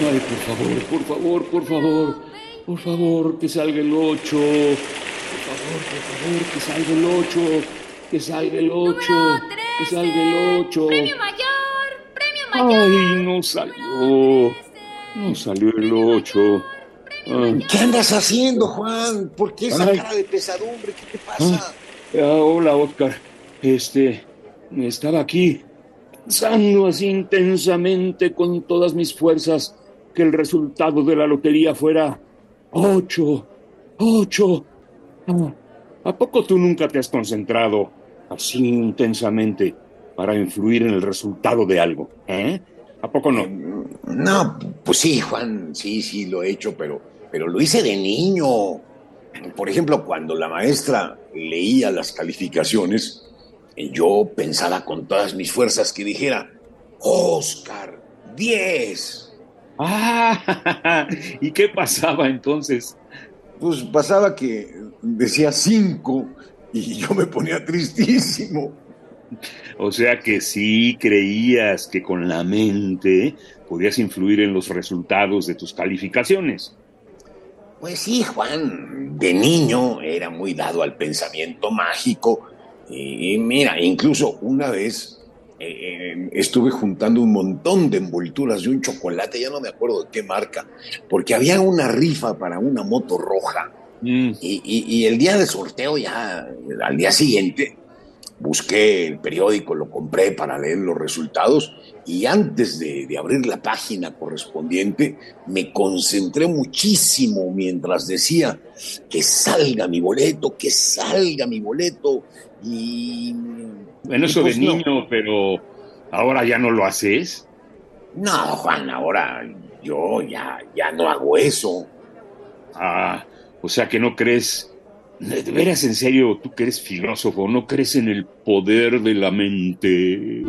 Ay, por favor, por favor, por favor. Por favor, que salga el 8. Por favor, por favor, que salga el 8. Que salga el 8. Número Que 13. salga el 8. Premio mayor. Premio mayor. Ay, no salió. No salió el 8. Ay, ¿Qué andas haciendo, Juan? ¿Por qué esa Ay. cara de pesadumbre? ¿Qué te pasa? ah, hola, Oscar. Este, estaba aquí pensando así intensamente con todas mis fuerzas que el resultado de la lotería fuera 8. 8. Ah, ¿A poco tú nunca te has concentrado así intensamente para influir en el resultado de algo? ¿Eh? ¿A poco no? No, pues sí, Juan, sí, sí, lo he hecho, pero, pero lo hice de niño. Por ejemplo, cuando la maestra leía las calificaciones, eh, yo pensaba con todas mis fuerzas que dijera, Oscar, 10. Ah, ¿y qué pasaba entonces? Pues pasaba que decía 5 y yo me ponía tristísimo. O sea que sí creías que con la mente podías influir en los resultados de tus calificaciones. Pues sí, Juan, de niño era muy dado al pensamiento mágico. Y mira, incluso una vez eh, estuve juntando un montón de envolturas de un chocolate, ya no me acuerdo de qué marca, porque había una rifa para una moto roja. Mm, Y, y- y el día del sorteo, ya al día siguiente, busqué el periódico, lo compré para leer los resultados y antes de, de abrir la página correspondiente, me concentré muchísimo mientras decía que salga mi boleto, que salga mi boleto. Y. Bueno, eso pues de no. niño, pero ahora ya no lo haces. No, Juan, ahora yo ya, ya no hago eso. Ah, o sea que no crees. De veras, en serio, tú que eres filósofo, no crees en el poder de la mente.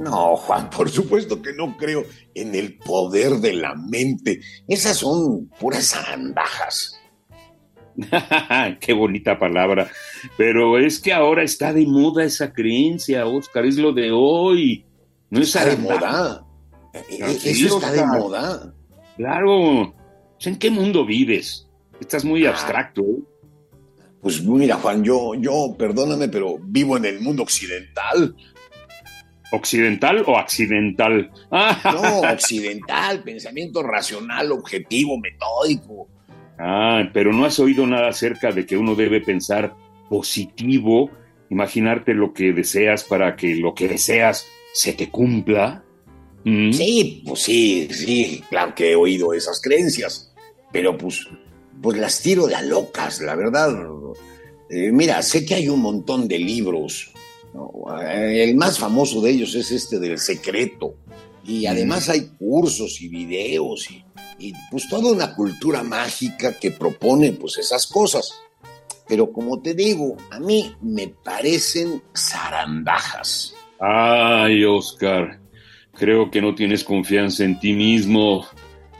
No, Juan, por supuesto que no creo en el poder de la mente. Esas son puras zarandajas. Qué bonita palabra. Pero es que ahora está de moda esa creencia, Oscar, es lo de hoy. No es Está de zarandá. moda. E- e- sí, Eso está de moda. Claro. ¿En qué mundo vives? Estás muy Ah. abstracto. ¿eh? Pues mira, Juan, yo, yo, perdóname, pero vivo en el mundo occidental. ¿Occidental o accidental? No, occidental, pensamiento racional, objetivo, metódico. Ah, pero no has oído nada acerca de que uno debe pensar positivo, imaginarte lo que deseas para que lo que deseas se te cumpla. ¿Mm? Sí, pues sí, sí, claro que he oído esas creencias, pero pues, pues las tiro de locas, la verdad. Eh, mira, sé que hay un montón de libros. Eh, El más famoso de ellos es este del secreto. Y además hay cursos y videos y, y, pues toda una cultura mágica que propone pues esas cosas. Pero como te digo, a mí me parecen zarandajas. Ay, Oscar, creo que no tienes confianza en ti mismo.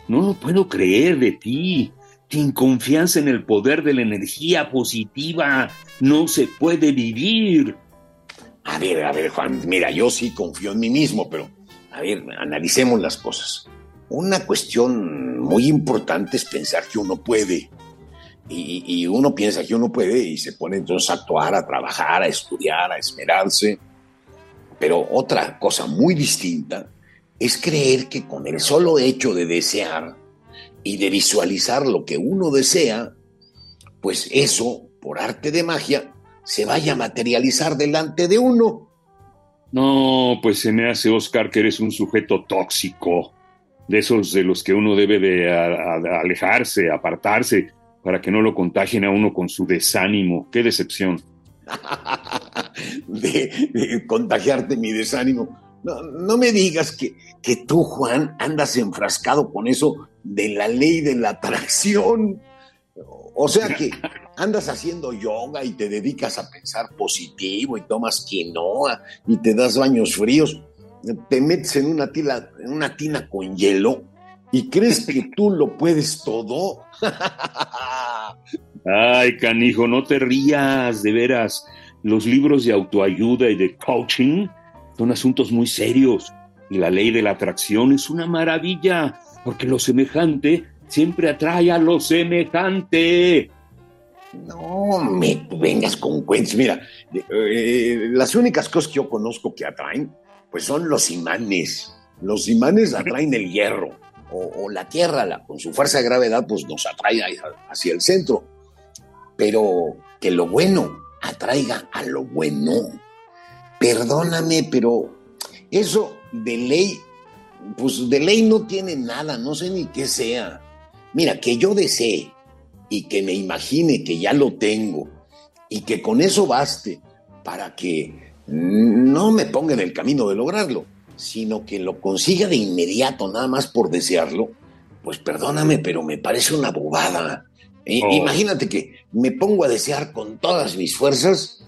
No lo puedo creer de ti. Sin confianza en el poder de la energía positiva no se puede vivir. A ver, a ver, Juan, mira, yo sí confío en mí mismo, pero a ver, analicemos las cosas. Una cuestión muy importante es pensar que uno puede. Y, uno piensa que uno puede y se pone entonces a actuar, a trabajar, a estudiar, a esmerarse. Pero otra cosa muy distinta es creer que con el solo hecho de desear y de visualizar lo que uno desea, pues eso, por arte de magia, se vaya a materializar delante de uno. No, pues se me hace, Oscar, que eres un sujeto tóxico, de esos de los que uno debe de alejarse, apartarse, para que no lo contagien a uno con su desánimo. ¡Qué decepción! de, contagiarte mi desánimo. No, no me digas que, que tú, Juan, andas enfrascado con eso de la ley de la atracción. O sea que andas haciendo yoga y te dedicas a pensar positivo y tomas quinoa y te das baños fríos, te metes en una, tila, en una tina con hielo y crees que tú lo puedes todo. Ay, canijo, no te rías, de veras. Los libros de autoayuda y de coaching son asuntos muy serios y la ley de la atracción es una maravilla, porque lo semejante siempre atrae a lo semejante. No me vengas con cuentos. Mira, eh, las únicas cosas que yo conozco que atraen, pues son los imanes. Los imanes atraen el hierro. O, la Tierra, la, con su fuerza de gravedad, pues nos atrae hacia el centro. Pero que lo bueno atraiga a lo bueno. Perdóname, pero eso de ley, pues de ley no tiene nada, no sé ni qué sea. Mira, que yo desee y que me imagine que ya lo tengo y que con eso baste para que no me ponga en el camino de lograrlo, sino que lo consiga de inmediato nada más por desearlo, pues perdóname, pero me parece una bobada. Oh. Imagínate que me pongo a desear con todas mis fuerzas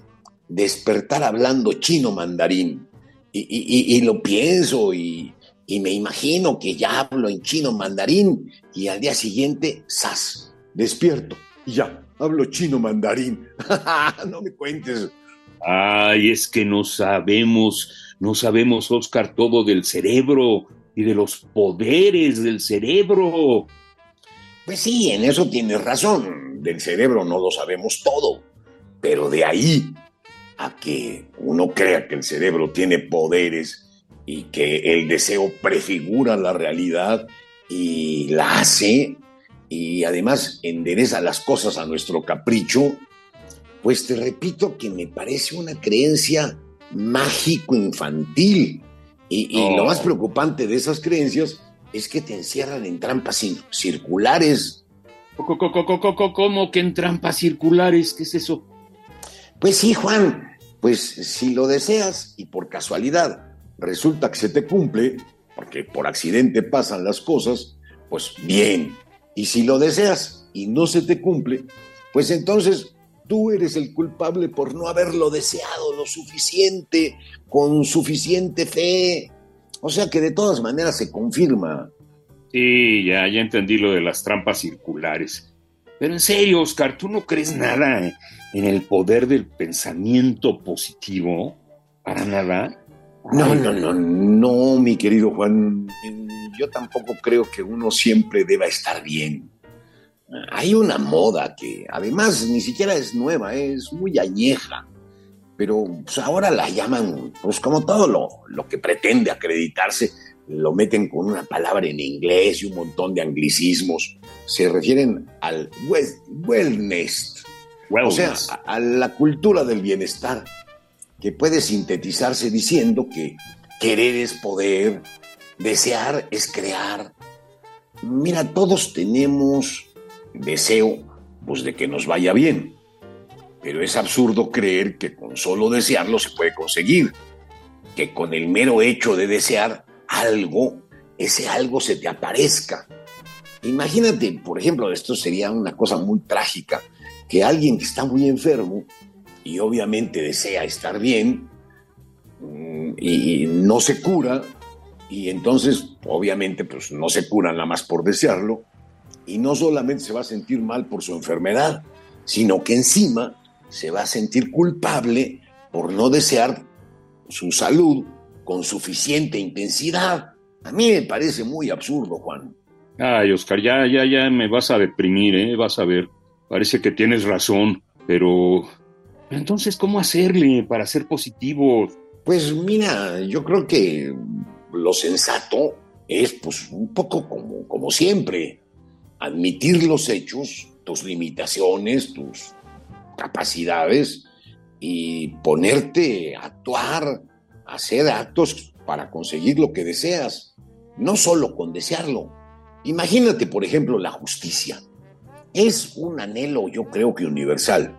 despertar hablando chino mandarín y, lo pienso y, me imagino que ya hablo en chino mandarín y al día siguiente, ¡zas! Despierto y ya, hablo chino mandarín. no me cuentes. Ay, es que no sabemos, no sabemos, Oscar, todo del cerebro y de los poderes del cerebro. Pues sí, en eso tienes razón. Del cerebro no lo sabemos todo. Pero de ahí a que uno crea que el cerebro tiene poderes y que el deseo prefigura la realidad y la hace y además endereza las cosas a nuestro capricho, pues te repito que me parece una creencia mágico-infantil. Y, lo más preocupante de esas creencias es que te encierran en trampas circulares. ¿Cómo que en trampas circulares? ¿Qué es eso? Pues sí, Juan, pues si lo deseas y por casualidad resulta que se te cumple, porque por accidente pasan las cosas, pues bien. Y si lo deseas y no se te cumple, pues entonces tú eres el culpable por no haberlo deseado lo suficiente, con suficiente fe. O sea que de todas maneras se confirma. Sí, ya, ya entendí lo de las trampas circulares. Pero en serio, Oscar, ¿tú no crees nada en el poder del pensamiento positivo? ¿Para nada? No, no, no, no, mi querido Juan. Yo tampoco creo que uno siempre deba estar bien. Hay una moda que además ni siquiera es nueva, es muy añeja, pero pues, ahora la llaman, pues como todo lo, lo que pretende acreditarse, lo meten con una palabra en inglés y un montón de anglicismos. Se refieren al wellness, o sea, a la cultura del bienestar que puede sintetizarse diciendo que querer es poder, desear es crear. Mira, todos tenemos deseo pues de que nos vaya bien, pero es absurdo creer que con solo desearlo se puede conseguir, que con el mero hecho de desear algo, ese algo se te aparezca. Imagínate, por ejemplo, esto sería una cosa muy trágica, que alguien que está muy enfermo y obviamente desea estar bien mm, y no se cura y entonces obviamente pues no se cura nada más por desearlo y no solamente se va a sentir mal por su enfermedad, sino que encima se va a sentir culpable por no desear su salud con suficiente intensidad. A mí me parece muy absurdo, Juan. Ay, Oscar, ya, ya, ya me vas a deprimir, ¿eh? Vas a ver. Parece que tienes razón, pero entonces, ¿cómo hacerle para ser positivo? Pues mira, yo creo que lo sensato es pues un poco como, como siempre, admitir los hechos, tus limitaciones, tus capacidades y ponerte a actuar, a hacer actos para conseguir lo que deseas, no solo con desearlo. Imagínate, por ejemplo, la justicia. es un anhelo, yo creo que universal.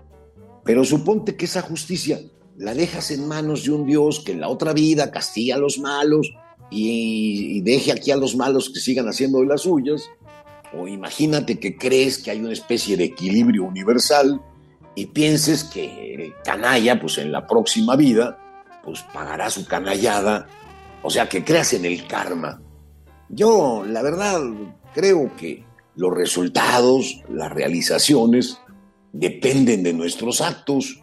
Pero suponte que esa justicia la dejas en manos de un Dios que en la otra vida castiga a los malos y, deje aquí a los malos que sigan haciendo las suyas. O imagínate que crees que hay una especie de equilibrio universal y pienses que canalla, pues en la próxima vida, pues pagará su canallada. O sea, que creas en el karma. Yo, la verdad, creo que los resultados, las realizaciones, dependen de nuestros actos.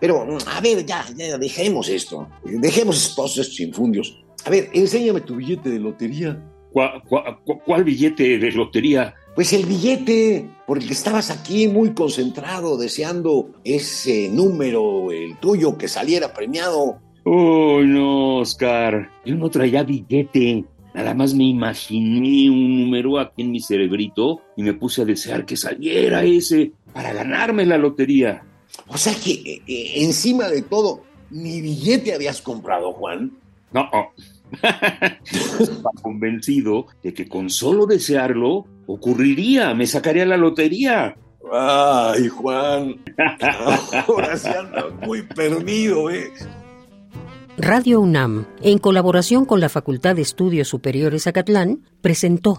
Pero, a ver, ya, ya dejemos esto. Dejemos todos estos infundios. A ver, enséñame tu billete de lotería. ¿Cuál, billete de lotería? Pues el billete, porque estabas aquí muy concentrado, deseando ese número, el tuyo, que saliera premiado. Oh, no, Oscar. Yo no traía billete. Nada más me imaginé un número aquí en mi cerebrito y me puse a desear que saliera ese para ganarme la lotería. O sea que eh, eh, encima de todo, mi billete habías comprado, Juan. No, Estaba convencido de que con solo desearlo ocurriría, me sacaría la lotería. Ay, Juan, ahora se anda muy perdido, ¿eh? Radio UNAM, en colaboración con la Facultad de Estudios Superiores Acatlán, presentó